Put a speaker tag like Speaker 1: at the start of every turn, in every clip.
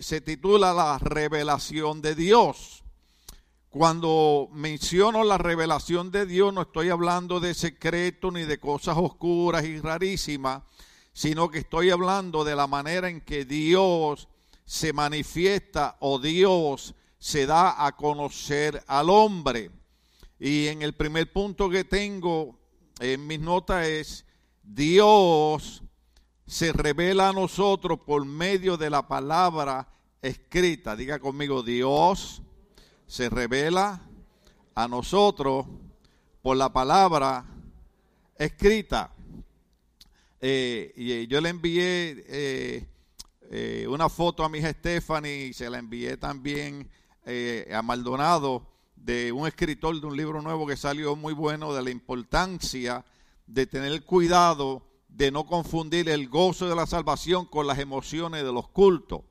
Speaker 1: se titula La revelación de Dios. Cuando menciono la revelación de Dios no estoy hablando de secreto ni de cosas oscuras y rarísimas, sino que estoy hablando de la manera en que Dios se manifiesta o Dios se da a conocer al hombre. Y en el primer punto que tengo en mis notas es, Dios se revela a nosotros por medio de la palabra escrita. Diga conmigo, Dios se revela a nosotros por la palabra escrita. Eh, y eh, yo le envié eh, una foto a mi hija Stephanie y se la envié también a Maldonado de un escritor de un libro nuevo que salió muy bueno de la importancia de tener cuidado de no confundir el gozo de la salvación con las emociones de los cultos.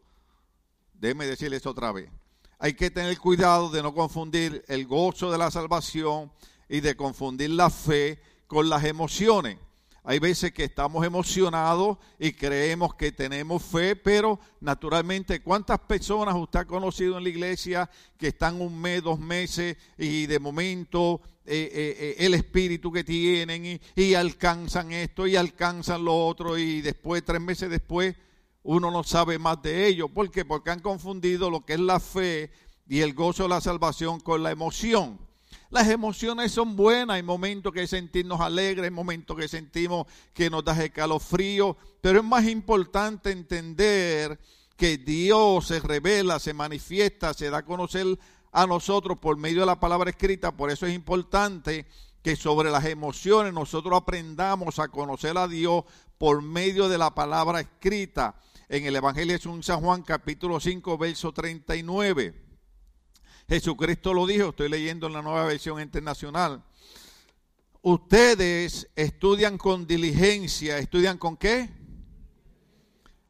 Speaker 1: Déjeme decirles otra vez. Hay que tener cuidado de no confundir el gozo de la salvación y de confundir la fe con las emociones. Hay veces que estamos emocionados y creemos que tenemos fe, pero naturalmente, ¿cuántas personas usted ha conocido en la iglesia que están un mes, dos meses y de momento eh, eh, eh, el espíritu que tienen y, alcanzan esto y alcanzan lo otro y después, tres meses después, uno no sabe más de ello? ¿Por qué? Porque han confundido lo que es la fe y el gozo de la salvación con la emoción. Las emociones son buenas, hay momentos que sentirnos alegres, hay momentos que sentimos que nos da escalofrío, pero es más importante entender que Dios se revela, se manifiesta, se da a conocer a nosotros por medio de la palabra escrita, por eso es importante que sobre las emociones nosotros aprendamos a conocer a Dios por medio de la palabra escrita. En el Evangelio de San Juan capítulo 5, verso 39. Jesucristo lo dijo, estoy leyendo en la nueva versión internacional. Ustedes estudian con diligencia, ¿estudian con qué?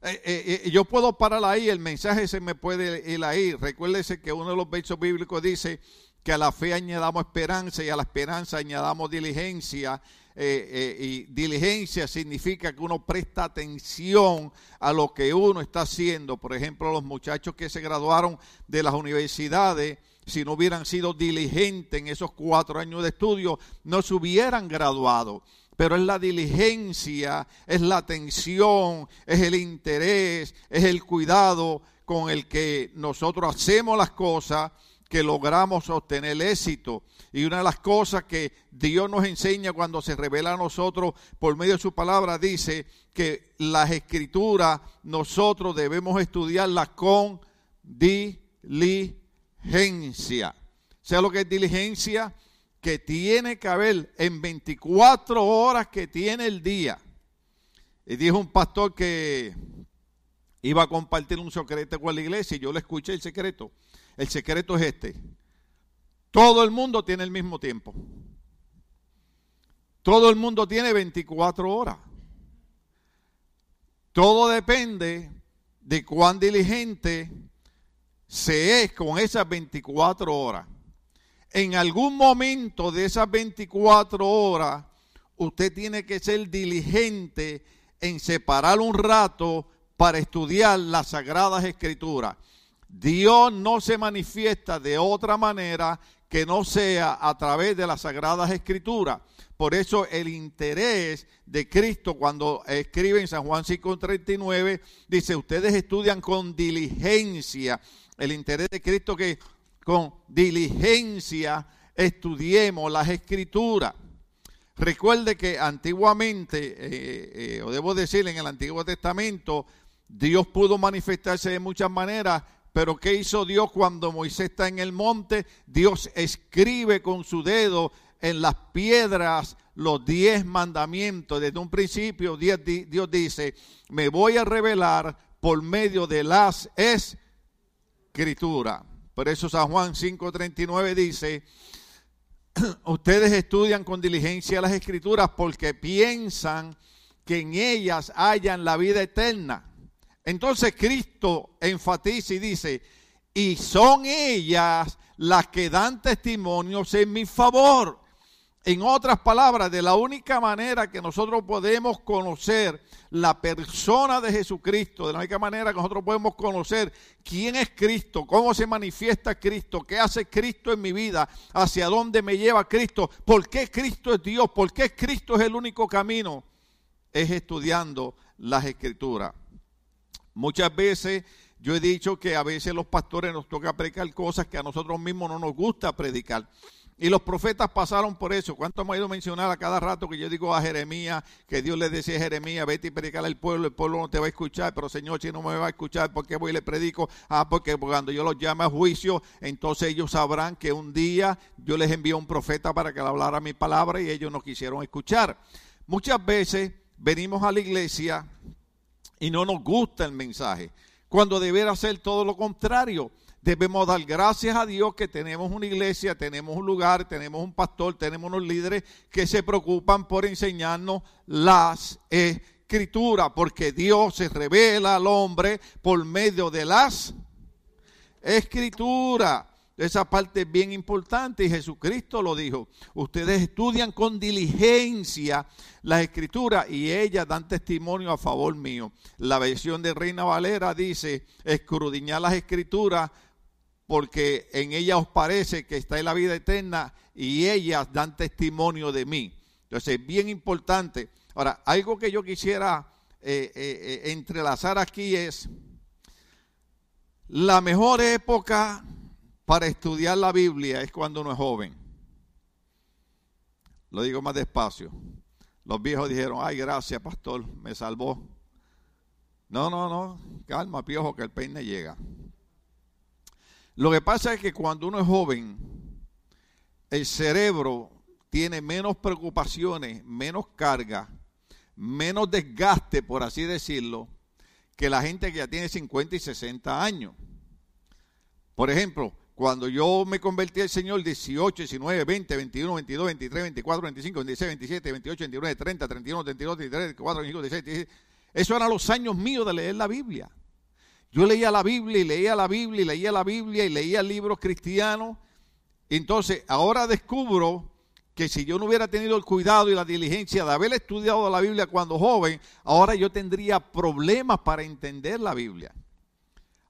Speaker 1: Eh, eh, eh, yo puedo parar ahí, el mensaje se me puede ir ahí. Recuérdese que uno de los versos bíblicos dice que a la fe añadamos esperanza y a la esperanza añadamos diligencia. Y diligencia significa que uno presta atención a lo que uno está haciendo. Por ejemplo, los muchachos que se graduaron de las universidades, si no hubieran sido diligentes en esos cuatro años de estudio, no se hubieran graduado. Pero es la diligencia, es la atención, es el interés, es el cuidado con el que nosotros hacemos las cosas que logramos obtener éxito. Y una de las cosas que Dios nos enseña cuando se revela a nosotros por medio de su palabra, dice que las escrituras nosotros debemos estudiarlas con diligencia. ¿Sea lo que es diligencia? Que tiene que haber en 24 horas que tiene el día. Y dijo un pastor que iba a compartir un secreto con la iglesia y yo le escuché el secreto. El secreto es este. Todo el mundo tiene el mismo tiempo. Todo el mundo tiene 24 horas. Todo depende de cuán diligente se es con esas 24 horas. En algún momento de esas 24 horas, usted tiene que ser diligente en separar un rato para estudiar las sagradas escrituras. Dios no se manifiesta de otra manera que no sea a través de las sagradas escrituras. Por eso el interés de Cristo cuando escribe en San Juan 5:39 dice, ustedes estudian con diligencia. El interés de Cristo que con diligencia estudiemos las escrituras. Recuerde que antiguamente, eh, eh, o debo decir en el Antiguo Testamento, Dios pudo manifestarse de muchas maneras, pero ¿qué hizo Dios cuando Moisés está en el monte? Dios escribe con su dedo en las piedras los diez mandamientos. Desde un principio Dios, dice, me voy a revelar por medio de las escrituras. Por eso San Juan 5:39 dice, ustedes estudian con diligencia las escrituras porque piensan que en ellas hayan la vida eterna entonces Cristo enfatiza y dice, y son ellas las que dan testimonios en mi favor. En otras palabras, de la única manera que nosotros podemos conocer la persona de Jesucristo, de la única manera que nosotros podemos conocer quién es Cristo, cómo se manifiesta Cristo, qué hace Cristo en mi vida, hacia dónde me lleva Cristo, por qué Cristo es Dios, por qué Cristo es el único camino, es estudiando las escrituras. Muchas veces yo he dicho que a veces los pastores nos toca predicar cosas que a nosotros mismos no nos gusta predicar. Y los profetas pasaron por eso. ¿Cuánto hemos ido a mencionar a cada rato que yo digo a Jeremías, que Dios le decía a Jeremías, vete y predicar al pueblo, el pueblo no te va a escuchar, pero Señor, si no me va a escuchar, ¿por qué voy y le predico? Ah, porque cuando yo los llame a juicio, entonces ellos sabrán que un día yo les envío un profeta para que le hablara mi palabra y ellos no quisieron escuchar. Muchas veces venimos a la iglesia y no nos gusta el mensaje, cuando deberá ser todo lo contrario debemos dar gracias a Dios que tenemos una iglesia, tenemos un lugar, tenemos un pastor, tenemos unos líderes que se preocupan por enseñarnos las escrituras, porque Dios se revela al hombre por medio de las escrituras. Esa parte es bien importante y Jesucristo lo dijo. Ustedes estudian con diligencia las escrituras y ellas dan testimonio a favor mío. La versión de Reina Valera dice, escrudiñar las escrituras porque en ella os parece que está en la vida eterna y ellas dan testimonio de mí. Entonces, es bien importante. Ahora, algo que yo quisiera eh, eh, eh, entrelazar aquí es la mejor época para estudiar la Biblia es cuando uno es joven. Lo digo más despacio. Los viejos dijeron, ay, gracias, pastor, me salvó. No, no, no, calma, piojo, que el peine llega. Lo que pasa es que cuando uno es joven, el cerebro tiene menos preocupaciones, menos carga, menos desgaste, por así decirlo, que la gente que ya tiene 50 y 60 años. Por ejemplo, cuando yo me convertí al Señor, 18, 19, 20, 21, 22, 23, 24, 25, 26, 27, 28, 29, 30, 31, 32, 33, 34, 35, 36, 37, esos eran los años míos de leer la Biblia. Yo leía la Biblia y leía la Biblia y leía la Biblia y leía libros cristianos. Entonces, ahora descubro que si yo no hubiera tenido el cuidado y la diligencia de haber estudiado la Biblia cuando joven, ahora yo tendría problemas para entender la Biblia.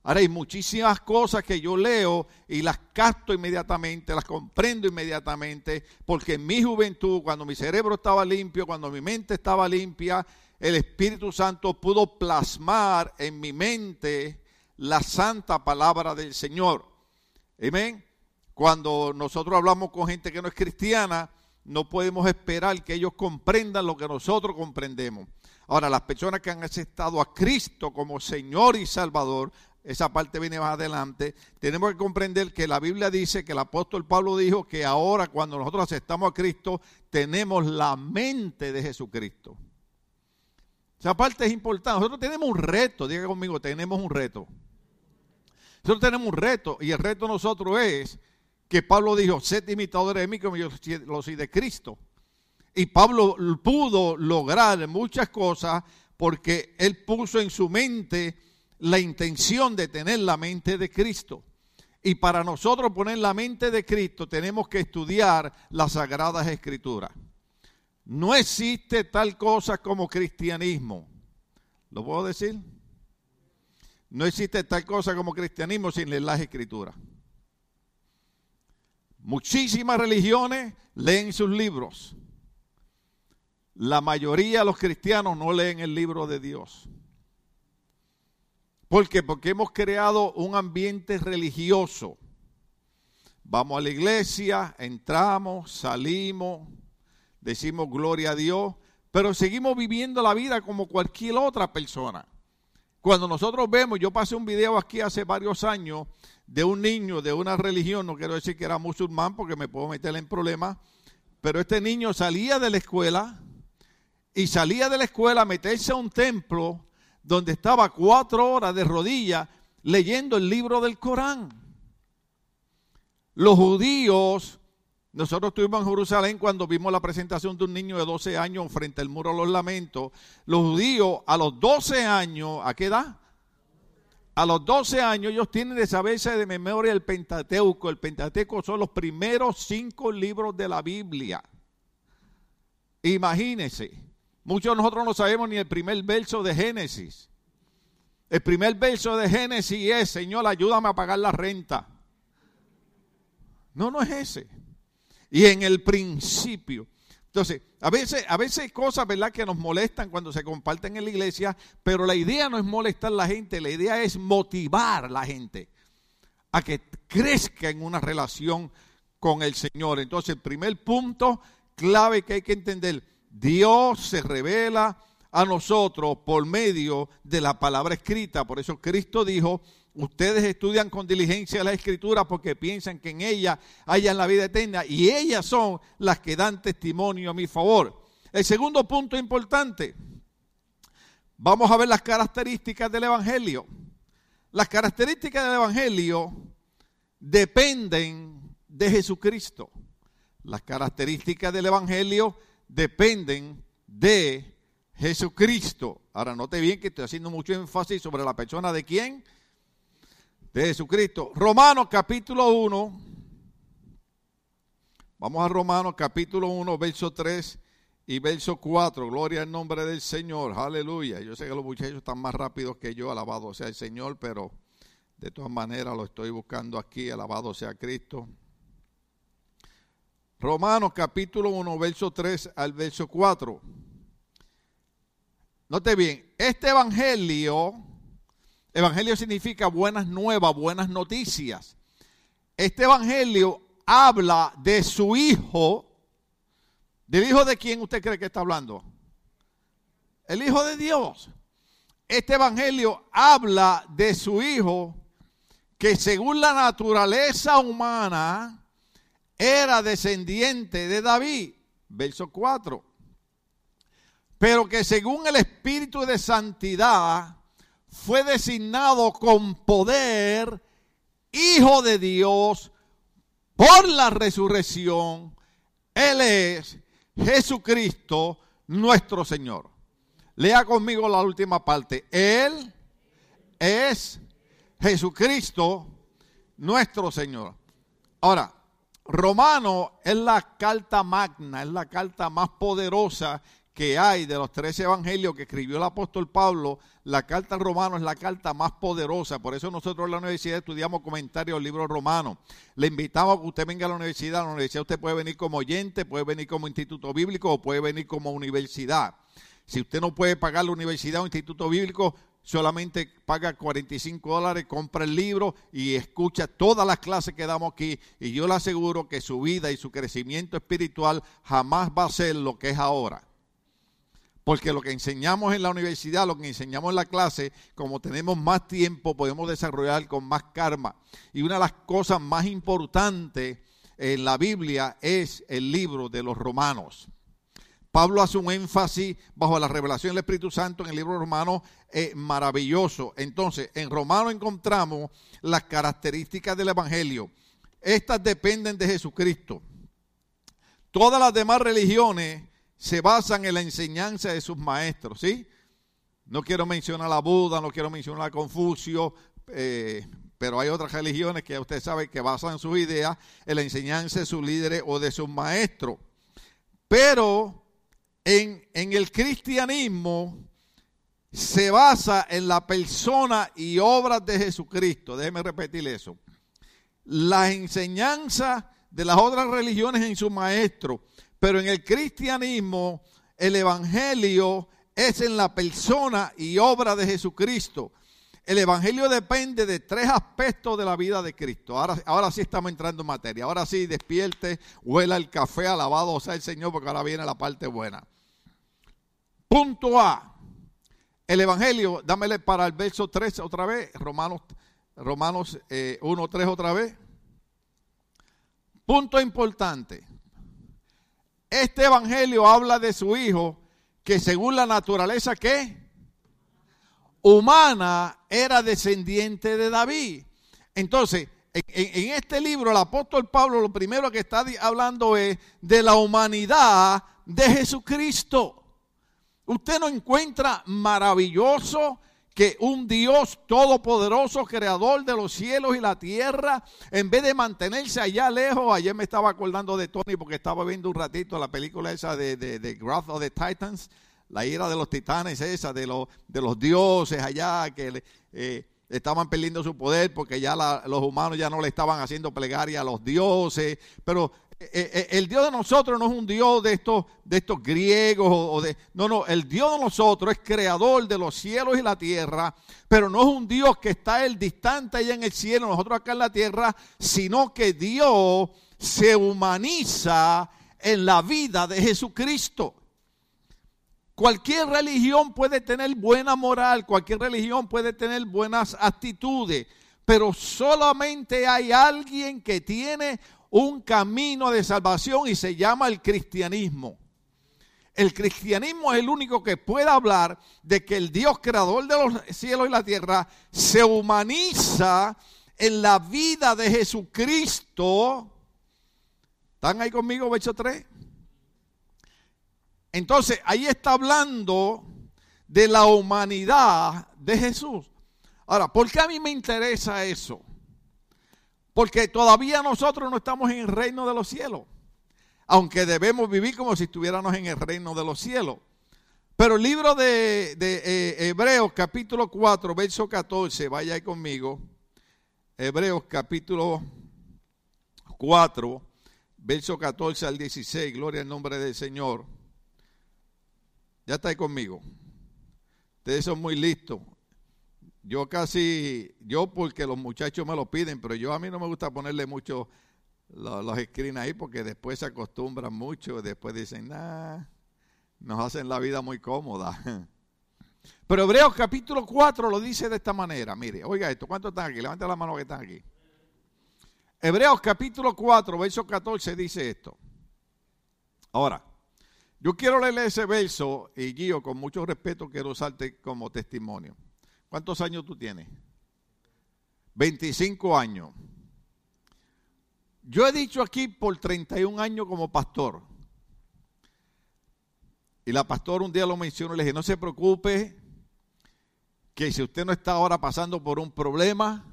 Speaker 1: Ahora hay muchísimas cosas que yo leo y las capto inmediatamente, las comprendo inmediatamente, porque en mi juventud, cuando mi cerebro estaba limpio, cuando mi mente estaba limpia, el Espíritu Santo pudo plasmar en mi mente la santa palabra del Señor. Amén. Cuando nosotros hablamos con gente que no es cristiana, no podemos esperar que ellos comprendan lo que nosotros comprendemos. Ahora, las personas que han aceptado a Cristo como Señor y Salvador, esa parte viene más adelante, tenemos que comprender que la Biblia dice que el apóstol Pablo dijo que ahora cuando nosotros aceptamos a Cristo, tenemos la mente de Jesucristo. Esa parte es importante. Nosotros tenemos un reto, diga conmigo, tenemos un reto. Nosotros tenemos un reto y el reto nosotros es que Pablo dijo, sed imitadores de mí como yo lo soy de Cristo. Y Pablo pudo lograr muchas cosas porque él puso en su mente la intención de tener la mente de Cristo. Y para nosotros poner la mente de Cristo tenemos que estudiar las sagradas escrituras. No existe tal cosa como cristianismo. ¿Lo puedo decir? No existe tal cosa como cristianismo sin leer las escrituras. Muchísimas religiones leen sus libros. La mayoría de los cristianos no leen el libro de Dios. ¿Por qué? Porque hemos creado un ambiente religioso. Vamos a la iglesia, entramos, salimos, decimos gloria a Dios, pero seguimos viviendo la vida como cualquier otra persona. Cuando nosotros vemos, yo pasé un video aquí hace varios años de un niño de una religión, no quiero decir que era musulmán porque me puedo meter en problemas, pero este niño salía de la escuela y salía de la escuela a meterse a un templo donde estaba cuatro horas de rodillas leyendo el libro del Corán. Los judíos nosotros estuvimos en Jerusalén cuando vimos la presentación de un niño de 12 años frente al muro de los lamentos. Los judíos a los 12 años, ¿a qué edad? A los 12 años ellos tienen de saberse de memoria el Pentateuco. El Pentateuco son los primeros cinco libros de la Biblia. Imagínense, muchos de nosotros no sabemos ni el primer verso de Génesis. El primer verso de Génesis es, Señor, ayúdame a pagar la renta. No, no es ese. Y en el principio. Entonces, a veces, a veces hay cosas, ¿verdad?, que nos molestan cuando se comparten en la iglesia, pero la idea no es molestar a la gente, la idea es motivar a la gente a que crezca en una relación con el Señor. Entonces, el primer punto clave que hay que entender, Dios se revela a nosotros por medio de la palabra escrita. Por eso Cristo dijo, ustedes estudian con diligencia la escritura porque piensan que en ella hayan la vida eterna y ellas son las que dan testimonio a mi favor. El segundo punto importante, vamos a ver las características del Evangelio. Las características del Evangelio dependen de Jesucristo. Las características del Evangelio dependen de Jesucristo. Ahora note bien que estoy haciendo mucho énfasis sobre la persona de quién? De Jesucristo. Romanos capítulo 1. Vamos a Romanos capítulo 1, verso 3 y verso 4. Gloria al nombre del Señor. Aleluya. Yo sé que los muchachos están más rápidos que yo. Alabado sea el Señor, pero de todas maneras lo estoy buscando aquí. Alabado sea Cristo. Romanos capítulo 1, verso 3 al verso 4. Note bien, este evangelio, evangelio significa buenas nuevas, buenas noticias. Este evangelio habla de su hijo. ¿Del hijo de quién usted cree que está hablando? El hijo de Dios. Este evangelio habla de su hijo que según la naturaleza humana era descendiente de David. Verso 4 pero que según el Espíritu de Santidad fue designado con poder Hijo de Dios por la resurrección. Él es Jesucristo nuestro Señor. Lea conmigo la última parte. Él es Jesucristo nuestro Señor. Ahora, Romano es la carta magna, es la carta más poderosa que hay de los tres evangelios que escribió el apóstol Pablo, la carta romano es la carta más poderosa. Por eso nosotros en la universidad estudiamos comentarios del libro romano. Le invitamos a que usted venga a la universidad. A la universidad usted puede venir como oyente, puede venir como instituto bíblico o puede venir como universidad. Si usted no puede pagar la universidad o instituto bíblico, solamente paga 45 dólares, compra el libro y escucha todas las clases que damos aquí. Y yo le aseguro que su vida y su crecimiento espiritual jamás va a ser lo que es ahora. Porque lo que enseñamos en la universidad, lo que enseñamos en la clase, como tenemos más tiempo, podemos desarrollar con más karma. Y una de las cosas más importantes en la Biblia es el libro de los romanos. Pablo hace un énfasis bajo la revelación del Espíritu Santo en el libro romano eh, maravilloso. Entonces, en Romano encontramos las características del Evangelio. Estas dependen de Jesucristo. Todas las demás religiones se basan en la enseñanza de sus maestros, ¿sí? No quiero mencionar a Buda, no quiero mencionar a Confucio, eh, pero hay otras religiones que usted sabe que basan sus ideas en la enseñanza de sus líderes o de sus maestros. Pero en, el cristianismo se basa en la persona y obras de Jesucristo. Déjeme repetir eso. La enseñanza de las otras religiones en su maestro pero en el cristianismo, el evangelio es en la persona y obra de Jesucristo. El evangelio depende de tres aspectos de la vida de Cristo. Ahora, ahora sí estamos entrando en materia. Ahora sí, despierte, huela el café, alabado sea el Señor, porque ahora viene la parte buena. Punto A. El evangelio, dámele para el verso 3 otra vez, Romanos, Romanos 1, eh, 3 otra vez. Punto importante. Este evangelio habla de su hijo que según la naturaleza que humana era descendiente de David. Entonces, en, este libro el apóstol Pablo lo primero que está hablando es de la humanidad de Jesucristo. Usted no encuentra maravilloso que un Dios todopoderoso, creador de los cielos y la tierra, en vez de mantenerse allá lejos, ayer me estaba acordando de Tony porque estaba viendo un ratito la película esa de, de, de Wrath of the Titans, la ira de los titanes esa, de, los, de los dioses allá que eh, estaban perdiendo su poder porque ya los humanos ya no le estaban haciendo plegaria a los dioses, pero el Dios de nosotros no es un Dios de estos, de estos griegos o de... No, no, el Dios de nosotros es creador de los cielos y la tierra, pero no es un Dios que está el distante allá en el cielo, nosotros acá en la tierra, sino que Dios se humaniza en la vida de Jesucristo. Cualquier religión puede tener buena moral, cualquier religión puede tener buenas actitudes, pero solamente hay alguien que tiene un camino de salvación y se llama el cristianismo. El cristianismo es el único que puede hablar de que el Dios creador de los cielos y la tierra se humaniza en la vida de Jesucristo. ¿Están ahí conmigo, verso 3? Entonces, ahí está hablando de la humanidad de Jesús. Ahora, ¿por qué a mí me interesa eso? Porque todavía nosotros no estamos en el reino de los cielos. Aunque debemos vivir como si estuviéramos en el reino de los cielos. Pero el libro de, eh, Hebreos capítulo 4, verso 14, vaya ahí conmigo. Hebreos capítulo 4, verso 14 al 16, gloria al nombre del Señor. Ya está ahí conmigo. Ustedes son muy listos. Yo casi, yo porque los muchachos me lo piden, pero yo a mí no me gusta ponerle mucho los, los ahí porque después se acostumbran mucho, después dicen, nah, nos hacen la vida muy cómoda. Pero Hebreos capítulo 4 lo dice de esta manera. Mire, oiga esto, ¿cuántos están aquí? Levanta la mano que están aquí. Hebreos capítulo 4, verso 14 dice esto. Ahora, yo quiero leerle ese verso y Guío, con mucho respeto, quiero usarte como testimonio. ¿Cuántos años tú tienes? 25 años. Yo he dicho aquí por 31 años como pastor. Y la pastora un día lo mencionó y le dije, no se preocupe, que si usted no está ahora pasando por un problema,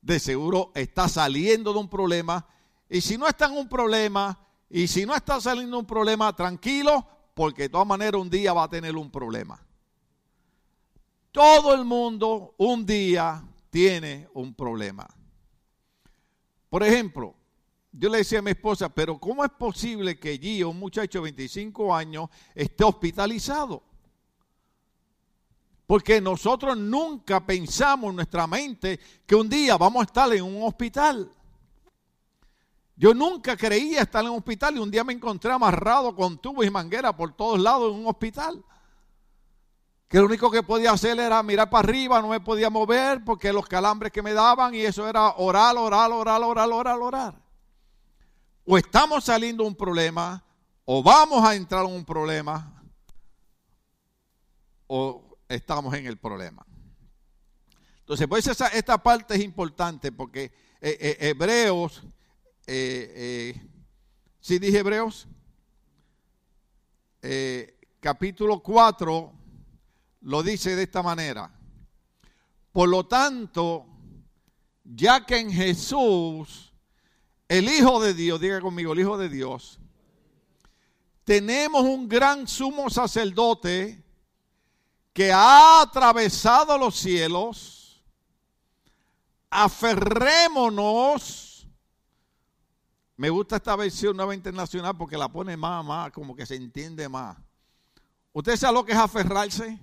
Speaker 1: de seguro está saliendo de un problema. Y si no está en un problema, y si no está saliendo un problema, tranquilo, porque de todas maneras un día va a tener un problema. Todo el mundo un día tiene un problema. Por ejemplo, yo le decía a mi esposa, pero ¿cómo es posible que Gio, un muchacho de 25 años, esté hospitalizado? Porque nosotros nunca pensamos en nuestra mente que un día vamos a estar en un hospital. Yo nunca creía estar en un hospital y un día me encontré amarrado con tubos y manguera por todos lados en un hospital que lo único que podía hacer era mirar para arriba, no me podía mover porque los calambres que me daban y eso era orar, orar, orar, orar, orar, orar. O estamos saliendo de un problema, o vamos a entrar en un problema, o estamos en el problema. Entonces, pues esa, esta parte es importante porque eh, eh, Hebreos, eh, ¿sí dije Hebreos? capítulo 4 lo dice de esta manera. Por lo tanto, ya que en Jesús, el Hijo de Dios, diga conmigo, el Hijo de Dios, tenemos un gran sumo sacerdote que ha atravesado los cielos, aferrémonos. Me gusta esta versión nueva internacional porque la pone más, más, como que se entiende más. ¿Usted sabe lo que es aferrarse?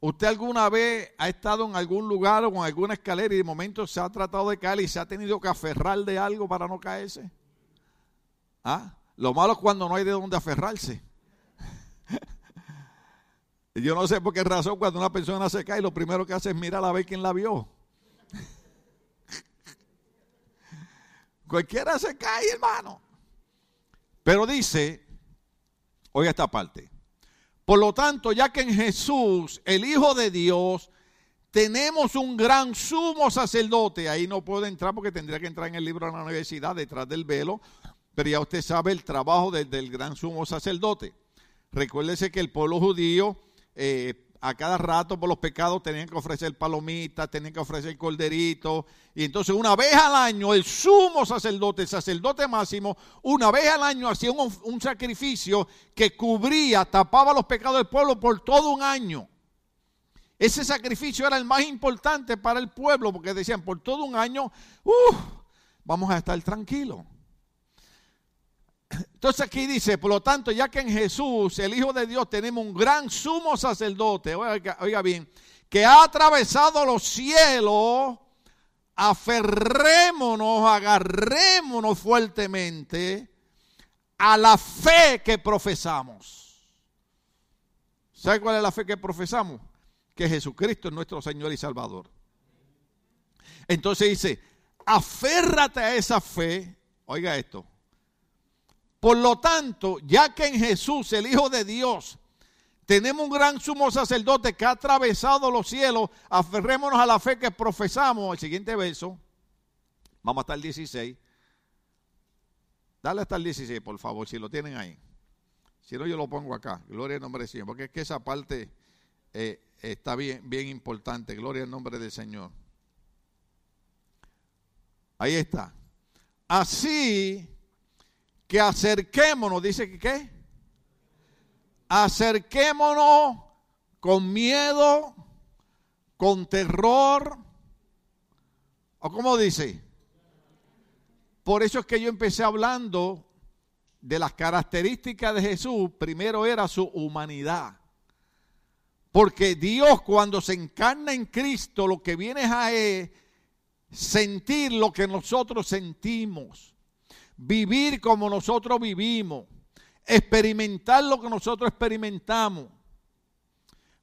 Speaker 1: ¿Usted alguna vez ha estado en algún lugar o en alguna escalera y de momento se ha tratado de caer y se ha tenido que aferrar de algo para no caerse? ¿Ah? Lo malo es cuando no hay de dónde aferrarse. Yo no sé por qué razón cuando una persona se cae, lo primero que hace es mirar a ver quién la vio. Cualquiera se cae, hermano. Pero dice, oiga esta parte. Por lo tanto, ya que en Jesús, el Hijo de Dios, tenemos un gran sumo sacerdote, ahí no puedo entrar porque tendría que entrar en el libro de la universidad detrás del velo, pero ya usted sabe el trabajo del, gran sumo sacerdote. Recuérdese que el pueblo judío, eh, a cada rato por los pecados tenían que ofrecer palomitas, tenían que ofrecer corderito. Y entonces una vez al año el sumo sacerdote, el sacerdote máximo, una vez al año hacía un, un sacrificio que cubría, tapaba los pecados del pueblo por todo un año. Ese sacrificio era el más importante para el pueblo porque decían, por todo un año, vamos a estar tranquilos. Entonces aquí dice, por lo tanto, ya que en Jesús, el Hijo de Dios, tenemos un gran sumo sacerdote, oiga, bien, que ha atravesado los cielos, aferrémonos, agarrémonos fuertemente a la fe que profesamos. ¿Sabe cuál es la fe que profesamos? Que Jesucristo es nuestro Señor y Salvador. Entonces dice, aférrate a esa fe, oiga esto, por lo tanto, ya que en Jesús, el Hijo de Dios, tenemos un gran sumo sacerdote que ha atravesado los cielos, aferrémonos a la fe que profesamos. El siguiente verso, vamos hasta el 16. Dale hasta el 16, por favor, si lo tienen ahí. Si no, yo lo pongo acá. Gloria al nombre del Señor. Porque es que esa parte eh, está bien, bien importante. Gloria al nombre del Señor. Ahí está. Así que acerquémonos, dice que qué? Acerquémonos con miedo, con terror, o como dice. Por eso es que yo empecé hablando de las características de Jesús. Primero era su humanidad. Porque Dios cuando se encarna en Cristo, lo que viene es a sentir lo que nosotros sentimos vivir como nosotros vivimos, experimentar lo que nosotros experimentamos.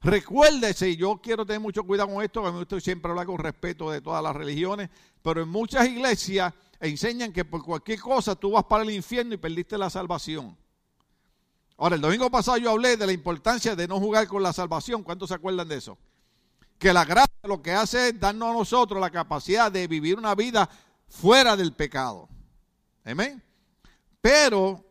Speaker 1: Recuérdese, yo quiero tener mucho cuidado con esto, a mí estoy siempre hablar con respeto de todas las religiones, pero en muchas iglesias enseñan que por cualquier cosa tú vas para el infierno y perdiste la salvación. Ahora, el domingo pasado yo hablé de la importancia de no jugar con la salvación. ¿Cuántos se acuerdan de eso? Que la gracia lo que hace es darnos a nosotros la capacidad de vivir una vida fuera del pecado. Amén. Pero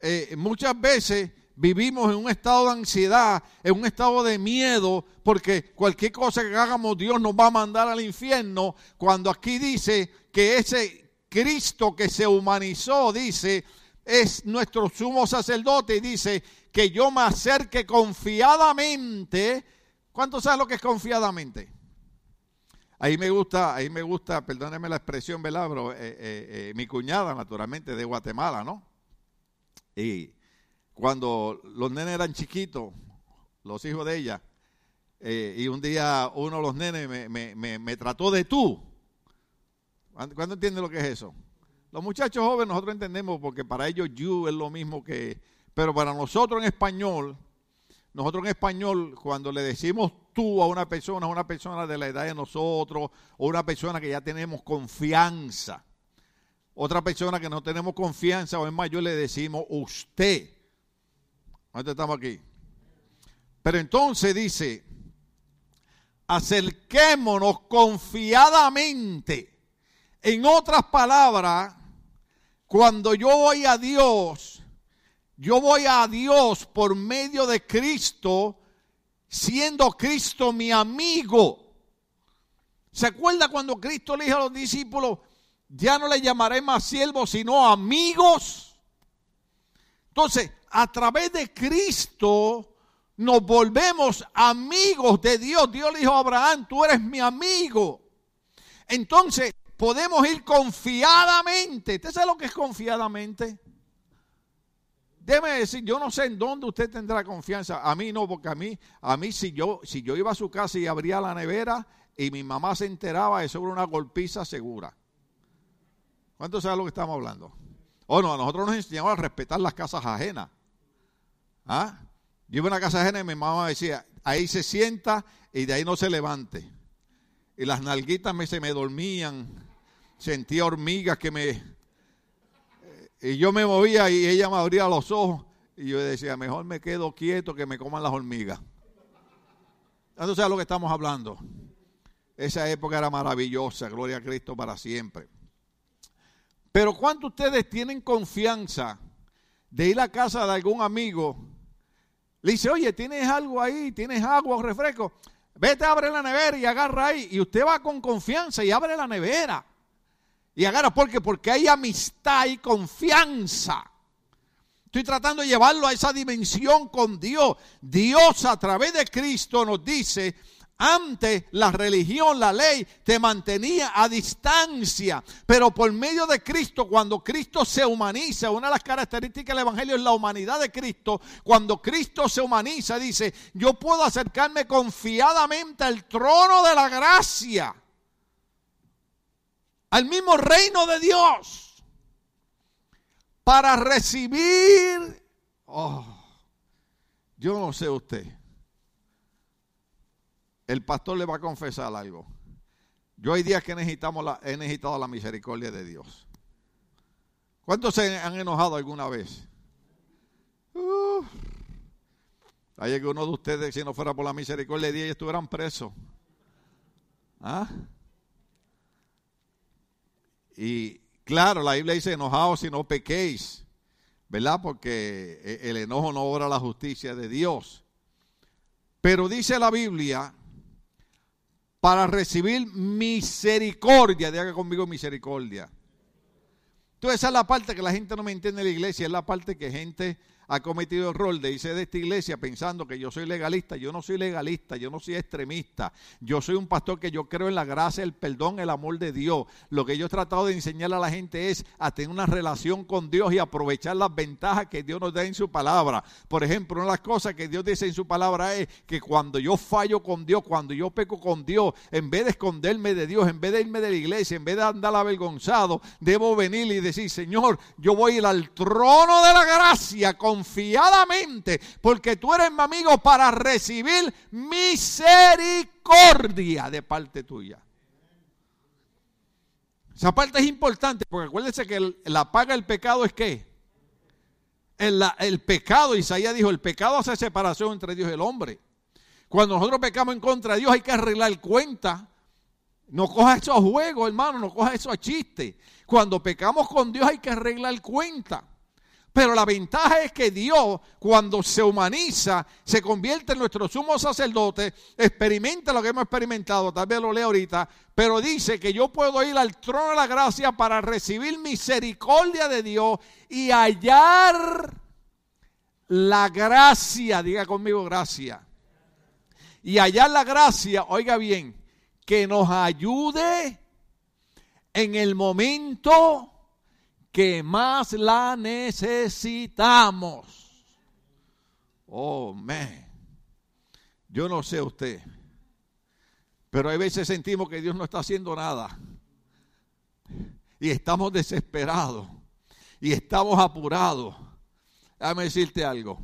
Speaker 1: eh, muchas veces vivimos en un estado de ansiedad, en un estado de miedo, porque cualquier cosa que hagamos Dios nos va a mandar al infierno, cuando aquí dice que ese Cristo que se humanizó, dice, es nuestro sumo sacerdote y dice que yo me acerque confiadamente. ¿Cuánto saben lo que es confiadamente? Ahí me gusta, ahí me gusta, perdóneme la expresión, ¿verdad? Eh, eh, eh, mi cuñada, naturalmente, de Guatemala, ¿no? Y cuando los nenes eran chiquitos, los hijos de ella, y un día uno de los nenes me, trató de tú. ¿Cuándo entiende lo que es eso? Los muchachos jóvenes nosotros entendemos porque para ellos you es lo mismo que... Pero para nosotros en español, nosotros en español, cuando le decimos a una persona, a una persona de la edad de nosotros, o una persona que ya tenemos confianza, otra persona que no tenemos confianza, o es mayor, le decimos usted. ¿Dónde estamos aquí? Pero entonces dice, acerquémonos confiadamente. En otras palabras, cuando yo voy a Dios, yo voy a Dios por medio de Cristo, siendo Cristo mi amigo. ¿Se acuerda cuando Cristo le dijo a los discípulos, ya no le llamaré más siervos, sino amigos? Entonces, a través de Cristo nos volvemos amigos de Dios. Dios le dijo a Abraham, tú eres mi amigo. Entonces, podemos ir confiadamente. ¿Usted sabe lo que es confiadamente? Déjeme decir, yo no sé en dónde usted tendrá confianza. A mí no, porque a mí, a mí si yo, si yo iba a su casa y abría la nevera y mi mamá se enteraba, eso era una golpiza segura. ¿Cuánto sabe lo que estamos hablando? O no, a nosotros nos enseñaban a respetar las casas ajenas. ¿Ah? Yo iba a una casa ajena y mi mamá decía, ahí se sienta y de ahí no se levante. Y las nalguitas me, se me dormían. Sentía hormigas que me, y yo me movía y ella me abría los ojos. Y yo decía, mejor me quedo quieto que me coman las hormigas. Entonces, a lo que estamos hablando. Esa época era maravillosa, gloria a Cristo para siempre. Pero cuando ustedes tienen confianza de ir a casa de algún amigo, Le dice, oye, ¿tienes algo ahí? ¿Tienes agua o refresco? Vete, abre la nevera y agarra ahí. Y usted va con confianza y abre la nevera. Y agarra, ¿por qué? Porque hay amistad y confianza. Estoy tratando de llevarlo a esa dimensión con Dios. Dios a través de Cristo nos dice, antes la religión, la ley, te mantenía a distancia, pero por medio de Cristo, cuando Cristo se humaniza, una de las características del Evangelio es la humanidad de Cristo, cuando Cristo se humaniza, dice, yo puedo acercarme confiadamente al trono de la gracia, al mismo reino de Dios, para recibir, oh, yo no sé usted el pastor le va a confesar algo. Yo hay días que necesitamos la, he necesitado la misericordia de Dios. ¿Cuántos se han enojado alguna vez? Uh, hay uno de ustedes, si no fuera por la misericordia de Dios, estuvieran presos. ¿Ah? Y claro, la Biblia dice, enojados si no pequéis, ¿verdad? Porque e, el enojo no obra la justicia de Dios. Pero dice la Biblia para recibir misericordia. Diga conmigo misericordia. Entonces esa es la parte que la gente no me entiende en la iglesia, es la parte que gente ha cometido el rol de irse de esta iglesia pensando que yo soy legalista. Yo no soy legalista, yo no soy extremista. Yo soy un pastor que yo creo en la gracia, el perdón, el amor de Dios. Lo que yo he tratado de enseñarle a la gente es a tener una relación con Dios y aprovechar las ventajas que Dios nos da en su palabra. Por ejemplo, una de las cosas que Dios dice en su palabra es que cuando yo fallo con Dios, cuando yo peco con Dios, en vez de esconderme de Dios, en vez de irme de la iglesia, en vez de andar avergonzado, debo venir y decir, Señor, yo voy a ir al trono de la gracia con confiadamente, porque tú eres mi amigo para recibir misericordia de parte tuya. Esa parte es importante, porque acuérdense que la paga del pecado es qué? El, el pecado, Isaías dijo, el pecado hace separación entre Dios y el hombre. Cuando nosotros pecamos en contra de Dios hay que arreglar cuenta. No coja eso a juego, hermano, no coja eso a chiste. Cuando pecamos con Dios hay que arreglar cuenta. Pero la ventaja es que Dios, cuando se humaniza, se convierte en nuestro sumo sacerdote, experimenta lo que hemos experimentado, tal vez lo leo ahorita, pero dice que yo puedo ir al trono de la gracia para recibir misericordia de Dios y hallar la gracia, diga conmigo gracia. Y hallar la gracia, oiga bien, que nos ayude en el momento que más la necesitamos. Oh, man. Yo no sé usted, pero hay veces sentimos que Dios no está haciendo nada. Y estamos desesperados. Y estamos apurados. Déjame decirte algo.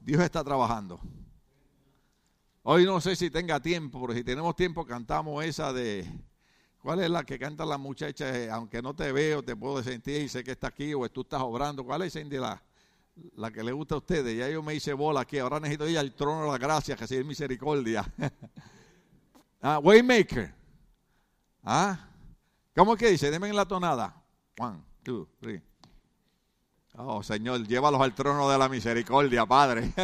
Speaker 1: Dios está trabajando. Hoy no sé si tenga tiempo, pero si tenemos tiempo cantamos esa de ¿Cuál es la que canta la muchacha? Eh, aunque no te veo, te puedo sentir y sé que está aquí o tú estás obrando. ¿Cuál es, la, que le gusta a ustedes? Ya yo me hice bola aquí. Ahora necesito ir al trono de la gracia, que sea misericordia. ah, Waymaker. ¿Ah? ¿Cómo que dice? Deme en la tonada. One, two, three. Oh, Señor, llévalos al trono de la misericordia, Padre.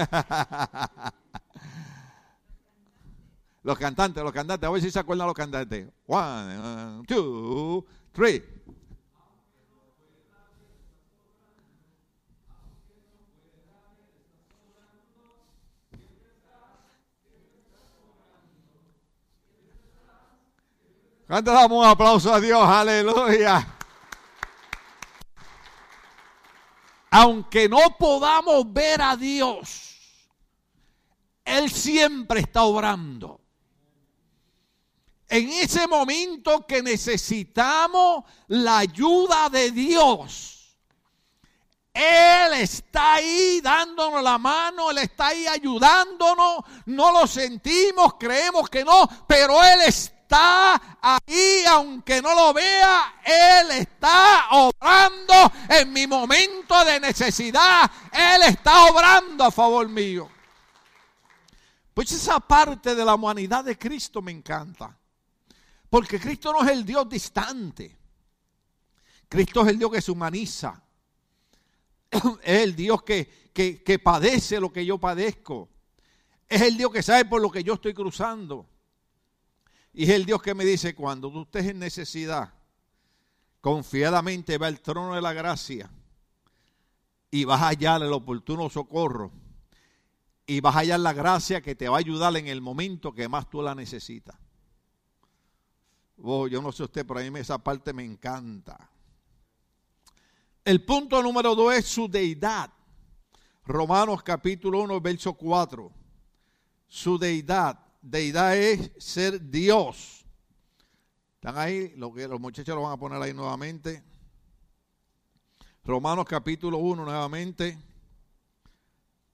Speaker 1: Los cantantes, los cantantes, a ver si se acuerdan los cantantes. One, two, three. ¿Cuánto damos un aplauso a Dios? Aleluya. Aunque no podamos ver a Dios, Él siempre está obrando en ese momento que necesitamos la ayuda de Dios. Él está ahí dándonos la mano, Él está ahí ayudándonos, no lo sentimos, creemos que no, pero Él está ahí, aunque no lo vea, Él está obrando en mi momento de necesidad, Él está obrando a favor mío. Pues esa parte de la humanidad de Cristo me encanta. Porque Cristo no es el Dios distante. Cristo es el Dios que se humaniza. es el Dios que, que, que padece lo que yo padezco. Es el Dios que sabe por lo que yo estoy cruzando. Y es el Dios que me dice, cuando tú estés en necesidad, confiadamente va al trono de la gracia y vas a hallar el oportuno socorro y vas a hallar la gracia que te va a ayudar en el momento que más tú la necesitas. Oh, yo no sé usted, pero a mí esa parte me encanta. El punto número dos es su deidad. Romanos capítulo 1, verso 4. Su deidad. Deidad es ser Dios. ¿Están ahí? Los muchachos lo van a poner ahí nuevamente. Romanos capítulo 1 nuevamente.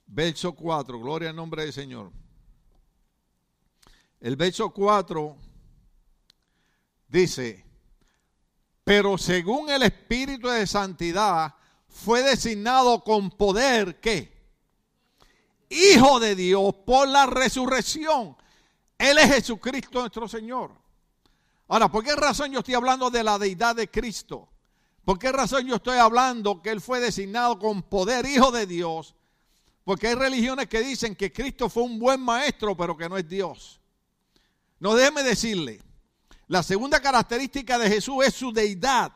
Speaker 1: Verso 4. Gloria al nombre del Señor. El verso 4 dice, pero según el Espíritu de Santidad fue designado con poder, ¿qué? Hijo de Dios por la resurrección. Él es Jesucristo nuestro Señor. Ahora, ¿por qué razón yo estoy hablando de la deidad de Cristo? ¿Por qué razón yo estoy hablando que Él fue designado con poder, Hijo de Dios? Porque hay religiones que dicen que Cristo fue un buen maestro, pero que no es Dios. No déjeme decirle, la segunda característica de Jesús es su deidad.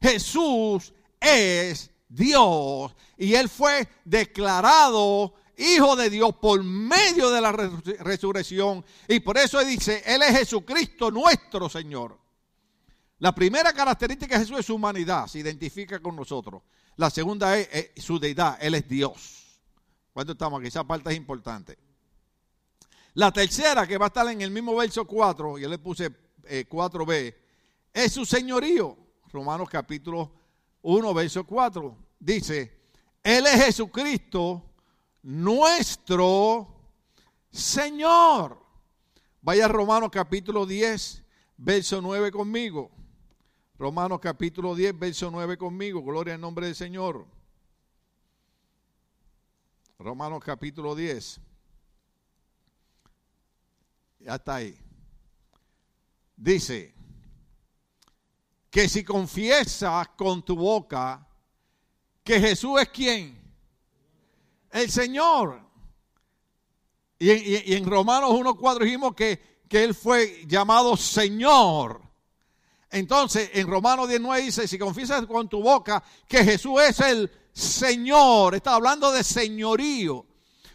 Speaker 1: Jesús es Dios y él fue declarado hijo de Dios por medio de la resurrección y por eso dice, él es Jesucristo nuestro Señor. La primera característica de Jesús es su humanidad, se identifica con nosotros. La segunda es, su deidad, él es Dios. ¿Cuánto estamos aquí? Esa parte es importante. La tercera, que va a estar en el mismo verso 4, yo le puse 4b, eh, es su señorío. Romanos capítulo 1, verso 4. Dice, Él es Jesucristo, nuestro Señor. Vaya a Romanos capítulo 10, verso 9 conmigo. Romanos capítulo 10, verso 9 conmigo. Gloria al nombre del Señor. Romanos capítulo 10. Ya está ahí dice que si confiesas con tu boca que Jesús es quien, el Señor. Y, en Romanos 1.4 dijimos que, que Él fue llamado Señor. Entonces, en Romanos 19 dice, si confiesas con tu boca que Jesús es el Señor, está hablando de señorío.